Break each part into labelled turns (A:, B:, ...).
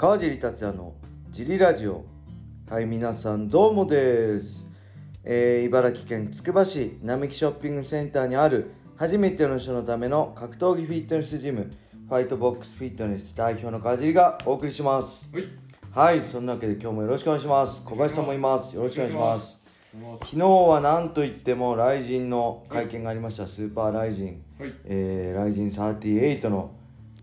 A: 川尻達也のジリラジオ。はい皆さんどうもです、えー茨城県つくば市並木ショッピングセンターにある初めての人のための格闘技フィットネスジムファイトボックスフィットネス代表の川尻がお送りします。
B: はい。
A: はいそんなわけで今日もよろしくお願いします。小林さんもいます。よろしくお願いします。
B: は
A: 昨日は何といってもライジンの会見がありました、スーパーライジン、
B: い。
A: えー、ライジン38の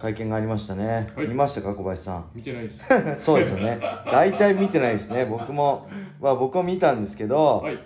A: 会見がありましたね、
B: はい。
A: 見ましたか小林さん？
B: 見てないです。
A: そうですよね。大体見てないですね僕も。まあ僕も見たんですけど、
B: はい。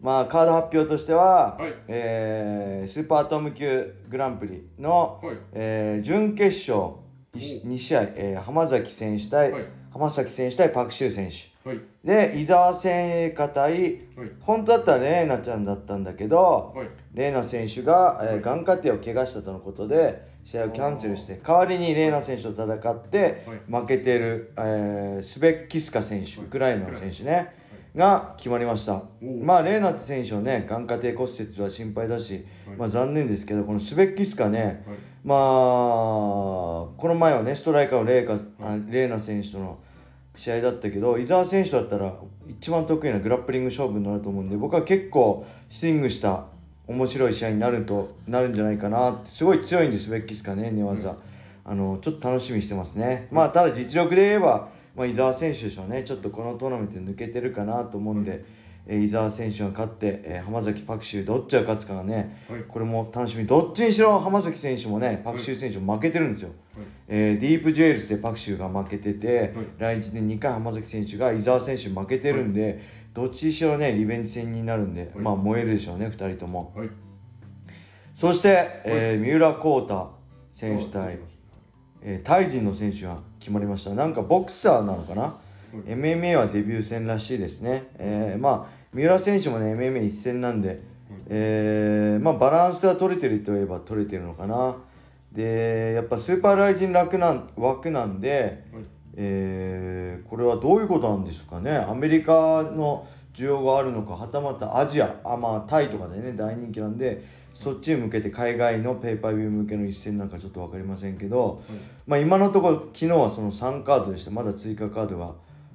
A: まあカード発表としては、
B: はい。
A: えースーパーアトム級グランプリの、
B: はい。
A: えー準決勝2試合、えー浜崎選手対、
B: はい。
A: 浜崎選手対パク・シュウ選手
B: はい。
A: で伊沢聖華対
B: はい。
A: 本当だったらレーナちゃんだったんだけど、
B: はい。
A: レーナ選手が、えー眼下底を怪我したとのことで試合をキャンセルして代わりにレーナ選手と戦って負けてる、えースベッキスカ選手ウクライナの選手ねが決まりました。まあレーナ選手のね眼下底骨折は心配だし、
B: はい。
A: まあ残念ですけどこのスベッキスカね
B: はい。
A: まあこの前はねストライカーのレーカあレーナ選手との試合だったけど伊沢選手だったら一番得意なグラップリング勝負になると思うんで僕は結構スイングした面白い試合になるとなるんじゃないかな。ってすごい強いんですベッキスかね寝技、あのちょっと楽しみにしてますね、まあただ実力で言えば、まあ、伊沢選手でしょうね。ちょっとこのトーナメントに抜けてるかなと思うんで、えー伊沢選手が勝って、えー浜崎パクシュどっちが勝つかがね、
B: はい。
A: これも楽しみどっちにしろ浜崎選手もねパクシュ選手も負けてるんですよ、えーディープジュエルスでパクシュが負けてて、来日で2回浜崎選手が伊沢選手負けてるんで、どっちにしろねリベンジ戦になるんで、まあ燃えるでしょうね2人とも。
B: はい。
A: そして、えー三浦航太選手対、えータイ人の選手が決まりました。なんかボクサーなのかな、MMA はデビュー戦らしいですね、えーまあ三浦選手もね MMA 一戦なんで、えーまあバランスが取れてるといえば取れてるのかな。でやっぱスーパーライジン楽なん枠なんで、
B: はい。
A: えーこれはどういうことなんですかね。アメリカの需要があるのかはたまたアジアあまあタイとかでね大人気なんでそっちに向けて海外のペーパービュー向けの一戦なんかちょっと分かりませんけど、まあ今のところ昨日はその3カードでしてまだ追加カードが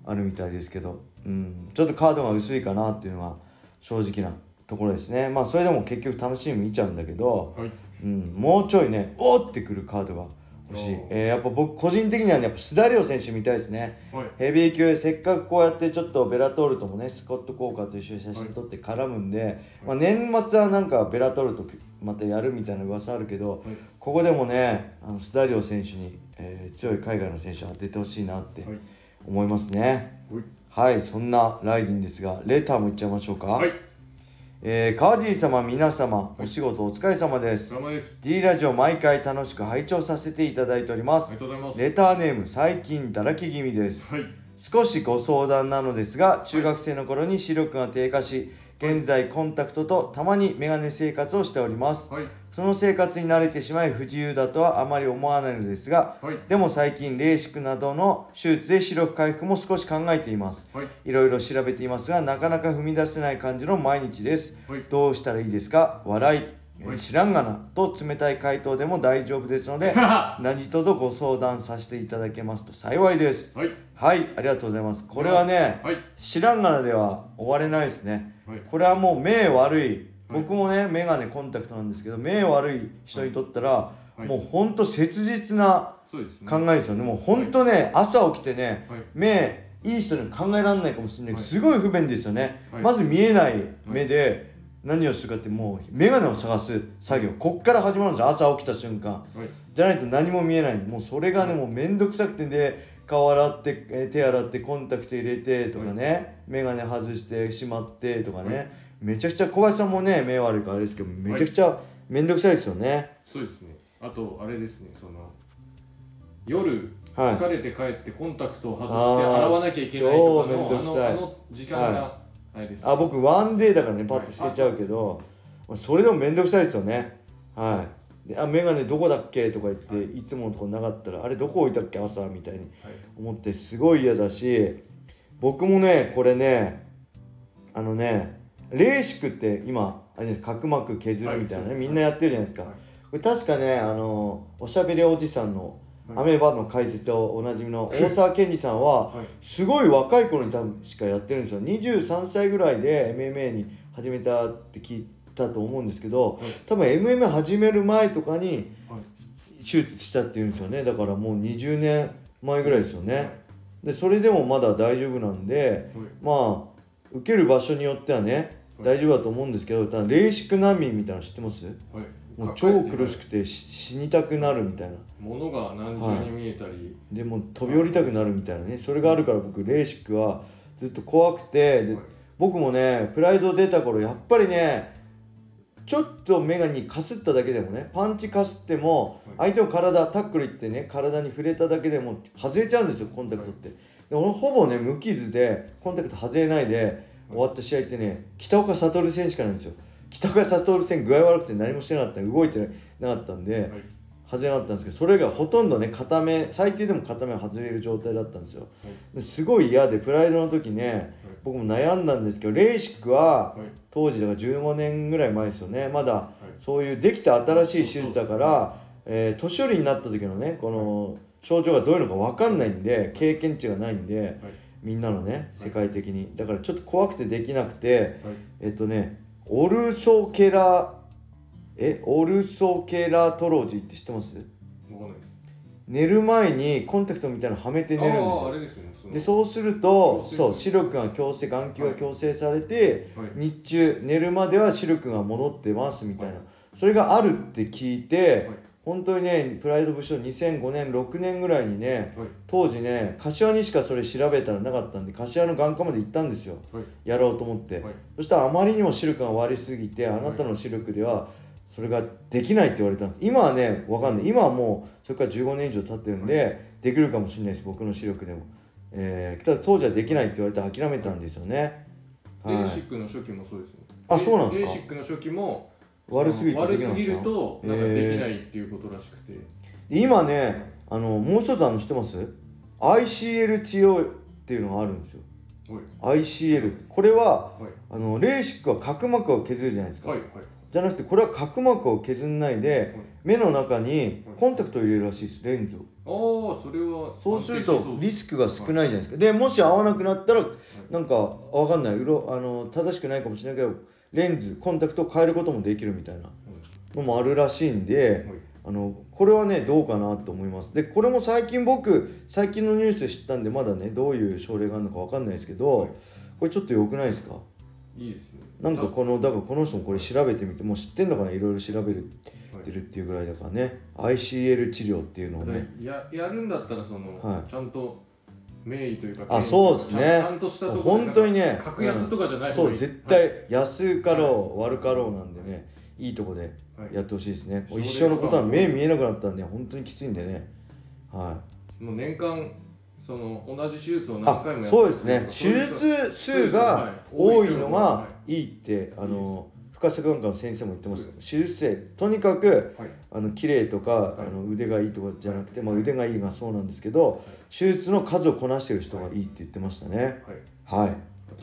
A: あるみたいですけど、うん、ちょっとカードが薄いかなっていうのが正直なところですね。まあそれでも結局楽しみ見ちゃうんだけど、
B: はい。
A: うん、もうちょいねおーってくるカードが欲しい。えーやっぱ僕個人的にはねやっぱ須田亮選手見たいですね。
B: はい。
A: ヘビー級せっかくこうやってちょっとベラトールともねスコット・コーカーと一緒に写真撮って絡むんで、まあ、年末はなんかベラトールとまたやるみたいな噂あるけど、
B: はい。
A: ここでもねあの須田亮選手に、えー強い海外の選手を当ててほしいなって
B: はい。
A: 思いますね
B: はい。
A: はいそんなライジンですがレターもいっちゃいましょうか、
B: はい。
A: えー、川尻様皆様お仕事お疲れ様です、
B: ドラマです。
A: G ラジオ毎回楽しく拝聴させていただいております。レターネーム最近だらけ気味です
B: はい。
A: 少しご相談なのですが中学生の頃に視力が低下し現在コンタクトとたまにメガネ生活をしております
B: はい。
A: その生活に慣れてしまい不自由だとはあまり思わないのですが
B: はい。
A: でも最近レーシックなどの手術で視力回復も少し考えています
B: はい。
A: いろいろ調べていますがなかなか踏み出せない感じの毎日です
B: はい。
A: どうしたらいいですか？笑い、知らんがなと冷たい回答でも大丈夫ですので 何とぞご相談させていただけますと幸いです
B: はい。
A: はいありがとうございますこれはね
B: はい。
A: 知らんがなでは終われないですね
B: はい。
A: これはもう目悪い僕もね眼鏡コンタクトなんですけど目悪い人にとったら
B: はい。
A: もうほんと切実な。考えですよね。もうほんとね朝起きてね
B: はい。
A: 目いい人には考えられないかもしれないけど、
B: はい。
A: すごい不便ですよね、
B: はい。
A: まず見えない目で何をするかってもう眼鏡を探す作業。こっから始まるんですよ。朝起きた瞬間。
B: はい。
A: じゃないと何も見えない。もうそれがねもうめんどくさくてで顔洗って、えー手洗ってコンタクト入れてとかね、眼鏡外してしまってとかね、
B: はい
A: めちゃくちゃ小林さんもね目悪いからあれですけどめちゃくちゃめんどくさいですよね。
B: そうですね。あと、あれですね。その。夜。
A: はい。
B: 疲れて帰ってコンタクトを外して
A: あー
B: 洗わなきゃいけないとか
A: 超めん
B: の
A: どくさい。
B: あのあの時間があれです、
A: あ僕ワンデーだからねパッと捨てちゃうけど、まあそれでもめんどくさいですよね。はい。であ眼鏡どこだっけ？とか言って、
B: はい。
A: い、つものとこなかったらあれどこ置いたっけ？朝？みたいに
B: はい。
A: 思ってすごい嫌だし僕もねこれねあのねレーシックって今あれです角膜削るみたいなね、
B: はい
A: みんなやってるじゃないですか、
B: はい。
A: これ確かねあのおしゃべりおじさんのアメーバの解説をおなじみの大沢健二さんは
B: はい。
A: すごい若い頃に多分しかやってるんですよ。23歳ぐらいで MMA に始めたって聞いたと思うんですけど
B: はい。
A: 多分 MMA 始める前とかに
B: はい。
A: 手術したっていうんですよね。だからもう20年前ぐらいですよね。でそれでもまだ大丈夫なんで
B: はい。
A: まあ受ける場所によってはね大丈夫だと思うんですけどただレーシック難民みたいなの知ってます？
B: はい。
A: もう超苦しくてし死にたくなるみたいな。
B: 物が何重に見えたり、
A: でもう飛び降りたくなるみたいなね。それがあるから僕レーシックはずっと怖くてで
B: はい。
A: 僕もねプライド出た頃やっぱりねちょっと目がにかすっただけでもねパンチかすっても
B: はい。
A: 相手の体タックルいってね体に触れただけでも外れちゃうんですよコンタクトって、で俺ほぼね無傷でコンタクト外れないで終わった試合ってね北岡悟選手からなんですよ。北岡悟選具合悪くて何もしてなかった。動いてなかったんで、
B: はい。
A: 外れなかったんですけどそれがほとんどね片目最低でも片目外れる状態だったんですよ。ですごい嫌でプライドの時ね僕も悩んだんですけどレーシックは
B: はい。
A: 当時だから15年ぐらい前ですよね。まだそういうできた新しい手術だから、えー年寄りになった時のねこの症状がどういうのか分かんないんで経験値がないんで
B: はい
A: みんなのね世界的に。だからちょっと怖くてできなくて
B: はい。
A: えっとねオルソケラえオルソケラトロジーって知ってます？寝る前にコンタクトみたいなのはめて寝るんですよ。
B: れでそ
A: う。するとそう視力が矯正眼球が矯正されて、
B: はい。
A: 日中寝るまでは視力が戻ってますみたいな、それがあるって聞いて、
B: はい
A: 本当にねプライド部署2005年6年ぐらいにね
B: はい。
A: 当時ね柏にしかそれ調べたらなかったんで柏の眼科まで行ったんですよ。
B: はい。
A: やろうと思って、
B: はい。
A: そしたらあまりにも視力が悪すぎてあなたの視力ではそれができないって言われたんです。今はねわかんない。今はもうそれから15年以上経ってるんで、できるかもしれないです僕の視力でも、えー、ただ当時はできないって言われて諦めたんですよね、はい、
B: レーシックの初期もそうですね。
A: あそうなんですか？
B: レーシックの初期も
A: 悪すぎてで
B: 悪
A: きなかった
B: すぎるとなんかできないっていうことらしくて、
A: で今ねあのもう一つあの知ってます？ICL 治療っていうのがあるんですよ。
B: はい。
A: ICL これは
B: はい。
A: あのレーシックは角膜を削るじゃないですか、
B: はいはい。
A: じゃなくてこれは角膜を削んないで目の中にコンタクトを入れるらしいですレンズを。
B: ああそれは
A: そうするとリスクが少ないじゃないですか。でもし合わなくなったらなんかわかんない。あの正しくないかもしれないけどレンズコンタクトを変えることもできるみたいなのもあるらしいんで
B: はい。
A: あのこれはねどうかなと思います。でこれも最近僕最近のニュースで知ったんでまだねどういう症例があるのかわかんないですけど、
B: はい。
A: これちょっと良くないですか？
B: いいですね
A: なんかこのだからこの人もこれ調べてみてもう知ってんのかな？いろいろ調べるてるっていうぐらいだからね。ICL 治療っていうのをね。
B: ややるんだったらその、
A: はい。
B: ちゃんと名医というか
A: あそうですね。
B: ちゃんとしたとこ
A: 本当にね。
B: 格安とかじゃない
A: そう
B: 方がいい。
A: 絶対安かろう悪かろうなんでねいいとこで
B: はい。
A: やってほしいですね。
B: はい。
A: 一生のことは目見えなくなったんで本当にきついんでね。はい。
B: もう年間その同じ手術を何
A: あ
B: 回もやって
A: そうですね。手術数が多いのがいいってあの深瀬眼科の先生も言ってました手術生とにかく
B: はい。
A: あの綺麗とかあの腕がいいとかじゃなくて、まあ、腕がいいがそうなんですけど手術の数をこなしてる人がいいって言ってましたね。
B: はい。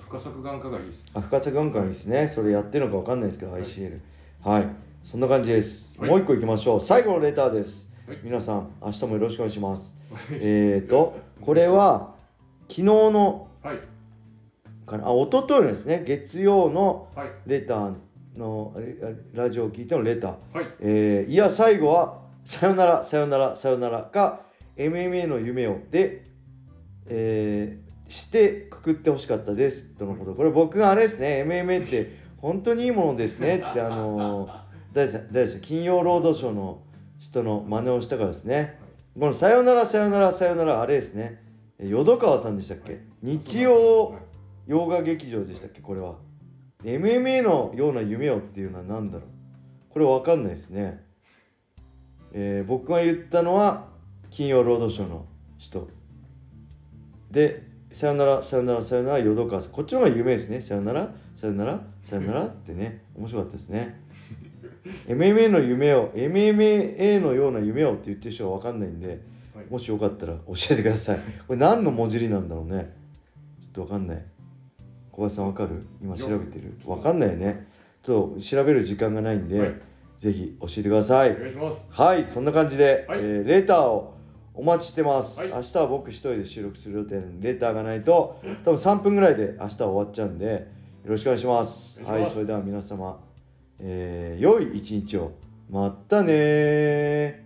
B: 深作眼科がいいです。
A: あ深瀬眼科いいですね。それやってるのかわかんないですけど ICL はい。そんな感じです、
B: はい。
A: もう一個いきましょう。最後のレターです、
B: はい。
A: 皆さん明日もよろしくお願いします。えーとこれは昨日の
B: はい。
A: かなあ一昨日のですね月曜の
B: はい。
A: レターのレラジオを聞いてのレター、
B: はい。
A: えーいや最後はさよならさよならさよならか MMA の夢をで、えーしてくくってほしかったです。とのこと。これ僕があれですね MMA って本当にいいものですね。ってあのー誰で誰でした金曜ロードショーの人の真似をしたからですね。このさよならさよならさよならあれですね。淀川さんでしたっけ？日曜
B: はい。
A: 洋画劇場でしたっけ？これは MMA のような夢をっていうのは何だろう？これわかんないですね。えー僕が言ったのは金曜ロードショーの人。でさよならさよならさよなら淀川さん。こっちの方が夢ですね。さよならさよならさよならってね。面白かったですね。MMA の夢を MMA のような夢をって言ってる人は分かんないんで
B: はい。
A: もしよかったら教えてください。これ何の文字りなんだろうね。ちょっと分かんない小林さん分かる？今調べてる？分かんないよね。ちょっと調べる時間がないんで、
B: はい。
A: ぜひ教えてください。
B: お願いします。
A: はいそんな感じで、
B: はい。
A: えーレターをお待ちしてます、
B: はい。
A: 明日は僕一人で収録する予定なんでレターがないと多分3分ぐらいで明日は終わっちゃうんでよろしく
B: お願いします。
A: はいそれでは皆様、えー良い一日を。またねー